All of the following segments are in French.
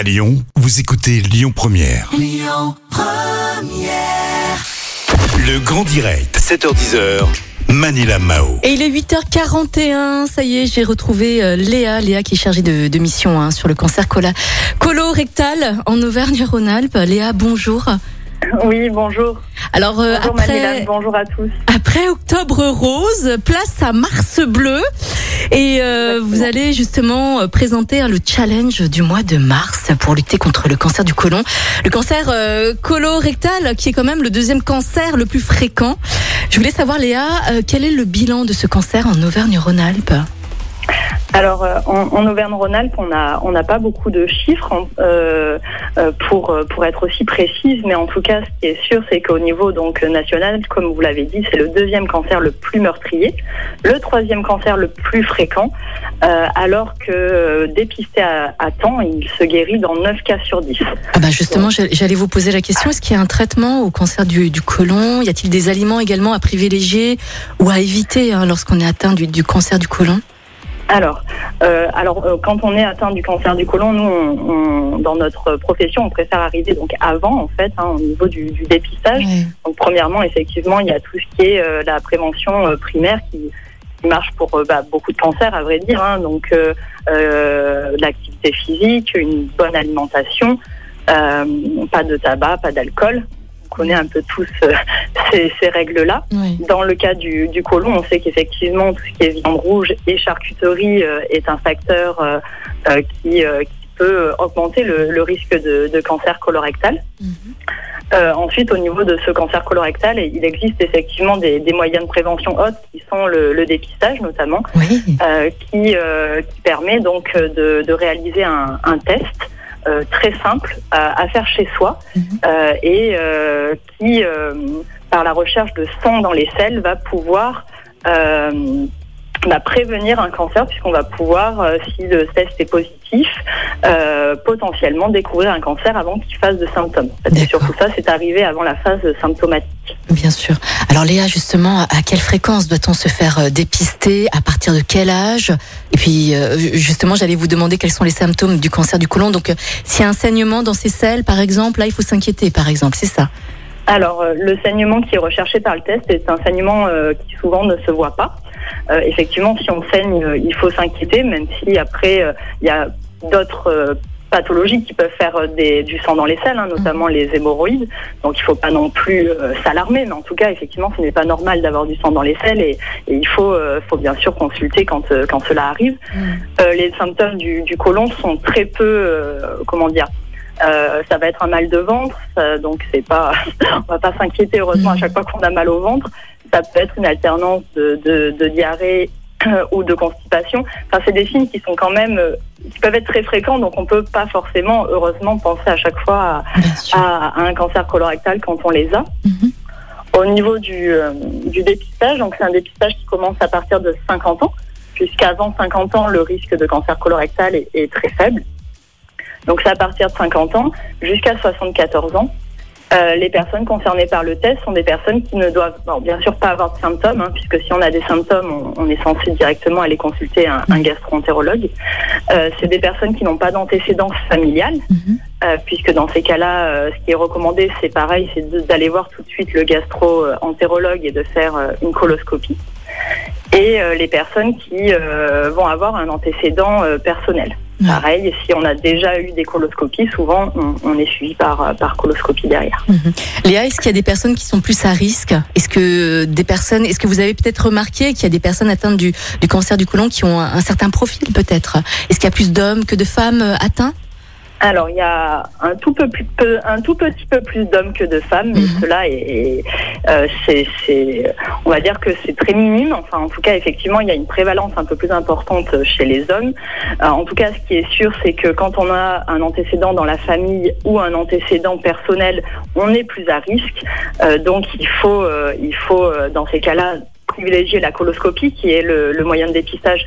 À Lyon, vous écoutez Lyon Première. Le grand direct, 7h10h. Manila Mao. Et il est 8h41, ça y est, j'ai retrouvé euh, Léa, Léa qui est chargée de, de mission hein, sur le cancer cola- colorectal en Auvergne-Rhône-Alpes. Léa, bonjour. Oui, bonjour. Alors euh, Bonjour après, bonjour à tous. après Octobre Rose, place à Mars Bleu. Et euh, vous allez justement euh, présenter hein, le challenge du mois de mars pour lutter contre le cancer du côlon. Le cancer euh, colorectal qui est quand même le deuxième cancer le plus fréquent. Je voulais savoir Léa, euh, quel est le bilan de ce cancer en Auvergne-Rhône-Alpes? Alors, euh, en, en Auvergne-Rhône-Alpes, on n'a on pas beaucoup de chiffres hein, euh, euh, pour, euh, pour être aussi précise, mais en tout cas, ce qui est sûr, c'est qu'au niveau donc national, comme vous l'avez dit, c'est le deuxième cancer le plus meurtrier, le troisième cancer le plus fréquent, euh, alors que dépisté à, à temps, il se guérit dans 9 cas sur 10. Ah bah justement, j'all- j'allais vous poser la question, est-ce qu'il y a un traitement au cancer du, du côlon? Y a-t-il des aliments également à privilégier ou à éviter hein, lorsqu'on est atteint du, du cancer du côlon? Alors, euh, alors euh, quand on est atteint du cancer du côlon, nous, on, on- dans notre profession, on préfère arriver donc avant, en fait, hein, au niveau du, du dépistage. Donc, premièrement, effectivement, il y a tout ce qui est euh, la prévention euh, primaire qui, qui marche pour euh, bah, beaucoup de cancers, à vrai dire. hein. donc, euh, euh, l'activité physique, une bonne alimentation, euh, pas de tabac, pas d'alcool. On connaît un peu tous euh, ces, ces règles-là. Oui. Dans le cas du, du côlon, on sait qu'effectivement, tout ce qui est viande rouge et charcuterie euh, est un facteur euh, qui, qui peut augmenter le, le risque de, de cancer colorectal. Euh, ensuite, au niveau de ce cancer colorectal, il existe effectivement des, des moyens de prévention hautes qui sont le, le dépistage notamment, Oui. qui, qui permet donc de, de réaliser un, un test euh, très simple à, à faire chez soi Mhm. euh, et euh, qui, euh, par la recherche de sang dans les selles, va pouvoir euh, bah, prévenir un cancer puisqu'on va pouvoir, euh, si le test est positif, euh, potentiellement découvrir un cancer avant qu'il fasse de symptômes. C'est D'accord. surtout ça, c'est arrivé avant la phase symptomatique. Bien sûr. Alors Léa, justement, à quelle fréquence doit-on se faire euh, dépister? À partir de quel âge? Et puis, euh, justement, j'allais vous demander quels sont les symptômes du cancer du côlon. Donc, euh, s'il y a un saignement dans ces selles, par exemple, là, il faut s'inquiéter, par exemple, c'est ça? Alors, le saignement qui est recherché par le test est un saignement qui souvent ne se voit pas. Effectivement, si on saigne, il faut s'inquiéter, même si après, il y a d'autres pathologies qui peuvent faire euh, des, du sang dans les selles, hein, notamment les hémorroïdes. Donc, il faut pas non plus euh, s'alarmer, mais en tout cas, effectivement, ce n'est pas normal d'avoir du sang dans les selles et, et il faut, euh, faut bien sûr consulter quand, euh, quand cela arrive. Euh, les symptômes du, du côlon sont très peu, euh, comment dire, euh, ça va être un mal de ventre, ça- donc c'est pas, on va pas s'inquiéter heureusement à chaque fois qu'on a mal au ventre. Ça peut être une alternance de, de, de diarrhée euh, ou de constipation. Enfin, c'est des signes qui sont quand même, euh, qui peuvent être très fréquents, donc on peut pas forcément, heureusement, penser à chaque fois à un cancer colorectal quand on les a. Mhm. Au niveau du, euh, du dépistage, donc c'est un dépistage qui commence à partir de 50 ans, puisqu'avant 50 ans, le risque de cancer colorectal est, est très faible. Donc c'est à partir de 50 ans jusqu'à 74 ans. Euh, les personnes concernées par le test sont des personnes qui ne doivent bon, bien sûr pas avoir de symptômes, hein, puisque si on a des symptômes, on, on est censé directement aller consulter un, un gastro-entérologue. Euh, c'est des personnes qui n'ont pas d'antécédents familiales, Mhm. euh, puisque dans ces cas-là, euh, ce qui est recommandé, c'est pareil, c'est d'aller voir tout de suite le gastro-entérologue et de faire euh, une coloscopie. Et euh, les personnes qui euh, vont avoir un antécédent personnel. Ouais. Pareil, si on a déjà eu des coloscopies, souvent on, on est suivi par, euh, par coloscopie derrière. Mhm. Léa, est-ce qu'il y a des personnes qui sont plus à risque? Est-ce que des personnes, est-ce que vous avez peut-être remarqué qu'il y a des personnes atteintes du, du cancer du côlon qui ont un, un certain profil peut-être? Est-ce qu'il y a plus d'hommes que de femmes euh, atteints? Alors, il y a un tout, peu plus, peu- un tout petit peu plus d'hommes que de femmes, mais Mhm. cela est, euh, on va dire que c'est très minime. Enfin, en tout cas, effectivement, il y a une prévalence un peu plus importante chez les hommes. Euh, en tout cas, ce qui est sûr, c'est que quand on a un antécédent dans la famille ou un antécédent personnel, on est plus à risque. Euh, donc, il faut, euh, il faut dans ces cas-là privilégier la coloscopie, qui est le, le moyen de dépistage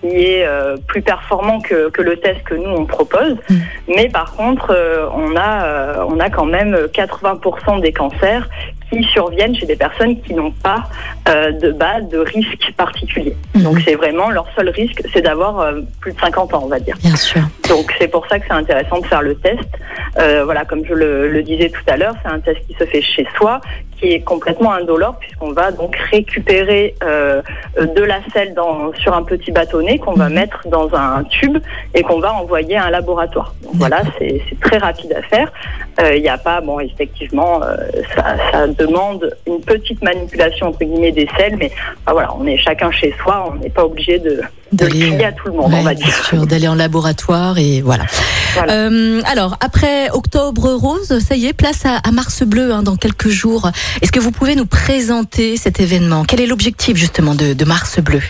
qui est euh, plus performant que, que le test que nous on propose. Mm. Mais par contre, euh, on a euh, on a quand même 80% des cancers qui surviennent chez des personnes qui n'ont pas euh, de base de risque particulier. Mhm. Donc c'est vraiment leur seul risque, c'est d'avoir euh, plus de 50 ans, on va dire. Bien sûr. Donc c'est pour ça que c'est intéressant de faire le test. Euh, voilà, comme je le, le disais tout à l'heure, c'est un test qui se fait chez soi, qui est complètement indolore puisqu'on va donc récupérer euh, de la selle dans, sur un petit bâtonnet qu'on va Mhm. mettre dans un tube et qu'on va envoyer à un laboratoire. Donc voilà, c'est c'est très rapide à faire. Euh, Il n'y a pas, bon, effectivement, euh, ça, ça demande une petite manipulation entre guillemets des selles, mais enfin, voilà, on est chacun chez soi, on n'est pas obligé de, D'aller, crier à tout le monde, Ouais, on va dire. sûr, d'aller en laboratoire et voilà. Voilà. Euh, alors, après Octobre Rose, ça y est, place à, à Mars Bleu hein, dans quelques jours. Est-ce que vous pouvez nous présenter cet événement? Quel est l'objectif justement de, de Mars Bleu?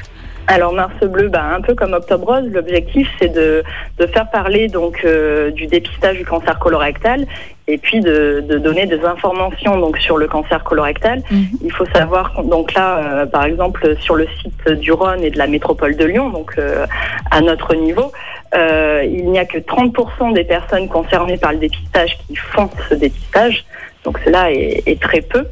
Alors Mars Bleu, bah, un peu comme Octobre Rose, l'objectif c'est de, de faire parler donc euh, du dépistage du cancer colorectal et puis de, de donner des informations donc sur le cancer colorectal. Il faut savoir donc là, euh, par exemple, sur le site du Rhône et de la métropole de Lyon, donc euh, à notre niveau, euh, il n'y a que 30% des personnes concernées par le dépistage qui font ce dépistage. Donc cela est, est très peu.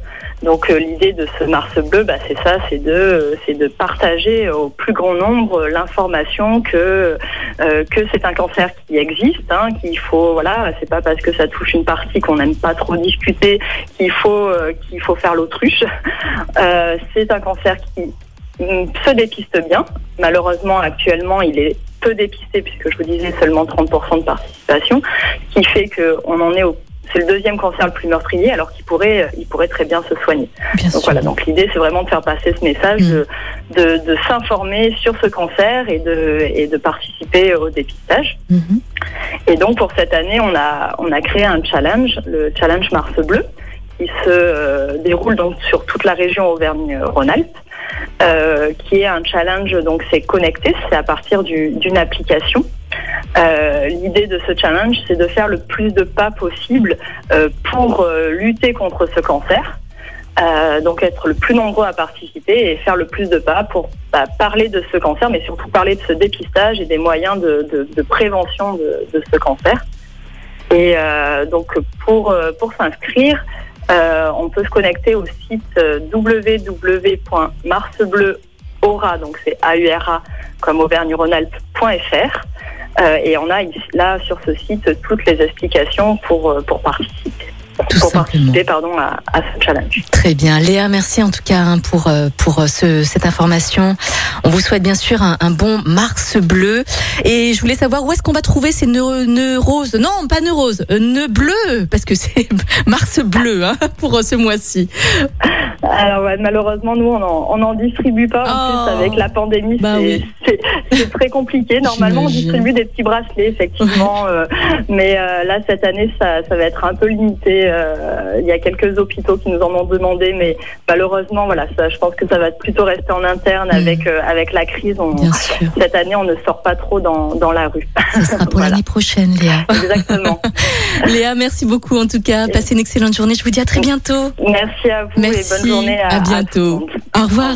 Donc euh, l'idée de ce Mars bleu, bah, c'est ça, c'est de, euh, c'est de partager au plus grand nombre l'information que euh, c'est un cancer qui existe, hein, qu'il faut voilà, c'est pas parce que ça touche une partie qu'on n'aime pas trop discuter qu'il faut qu'il faut faire l'autruche. C'est un cancer qui mm, se dépiste bien. Malheureusement, actuellement, il est peu dépisté puisque je vous disais seulement 30% de participation, ce qui fait qu'on en est au c'est le deuxième cancer le plus meurtrier, alors qu'il pourrait, il pourrait très bien se soigner. Bien Donc sûr. voilà, donc l'idée c'est vraiment de faire passer ce message, Mm. de, de, de s'informer sur ce cancer et de, et de participer au dépistage. Mhm. Et donc pour cette année, on a, on a créé un challenge, le challenge Mars Bleu, qui se euh, déroule donc sur toute la région Auvergne-Rhône-Alpes, euh, qui est un challenge donc c'est connecté, c'est à partir du- d'une application. Euh, L'idée de ce challenge, c'est de faire le plus de pas possible euh, pour euh, lutter contre ce cancer. Donc être le plus nombreux à participer et faire le plus de pas pour bah, parler de ce cancer, mais surtout parler de ce dépistage et des moyens de, prévention de, ce cancer. Et donc pour, pour s'inscrire, on peut se connecter au site www.marsbleu.aura, donc c'est A-U-R-A comme auvergne-rhône-alpes.fr. Euh, et on a là sur ce site toutes les explications pour, euh, pour participer. Tout pour simplement. participer pardon, à, à ce challenge. Très bien. Léa, merci en tout cas hein, pour, euh, pour ce, cette information. On vous souhaite bien sûr un, un bon Mars bleu. Et je voulais savoir où est-ce qu'on va trouver ces nœuds, nœuds roses. Non, pas nœuds roses, nœuds bleus, parce que c'est Mars bleu hein, pour ce mois-ci. Alors ouais, malheureusement, nous, on n'en distribue pas. En Oh. plus, avec la pandémie, Bah c'est oui. C'est- très compliqué. Normalement, on distribue des petits bracelets, effectivement. euh, mais euh, là, cette année, ça, ça va être un peu limité. euh, Il y a quelques hôpitaux qui nous en ont demandé, mais malheureusement, voilà, ça, je pense que ça va plutôt rester en interne Mm. avec, avec la crise. On- cette année, on ne sort pas trop dans, dans la rue. Ce sera pour Voilà. l'année prochaine, Léa. Exactement. Léa, merci beaucoup en tout cas. Passez une excellente journée. Je vous dis à très bientôt. Merci à vous Merci. et bonne journée à, bientôt. Au revoir.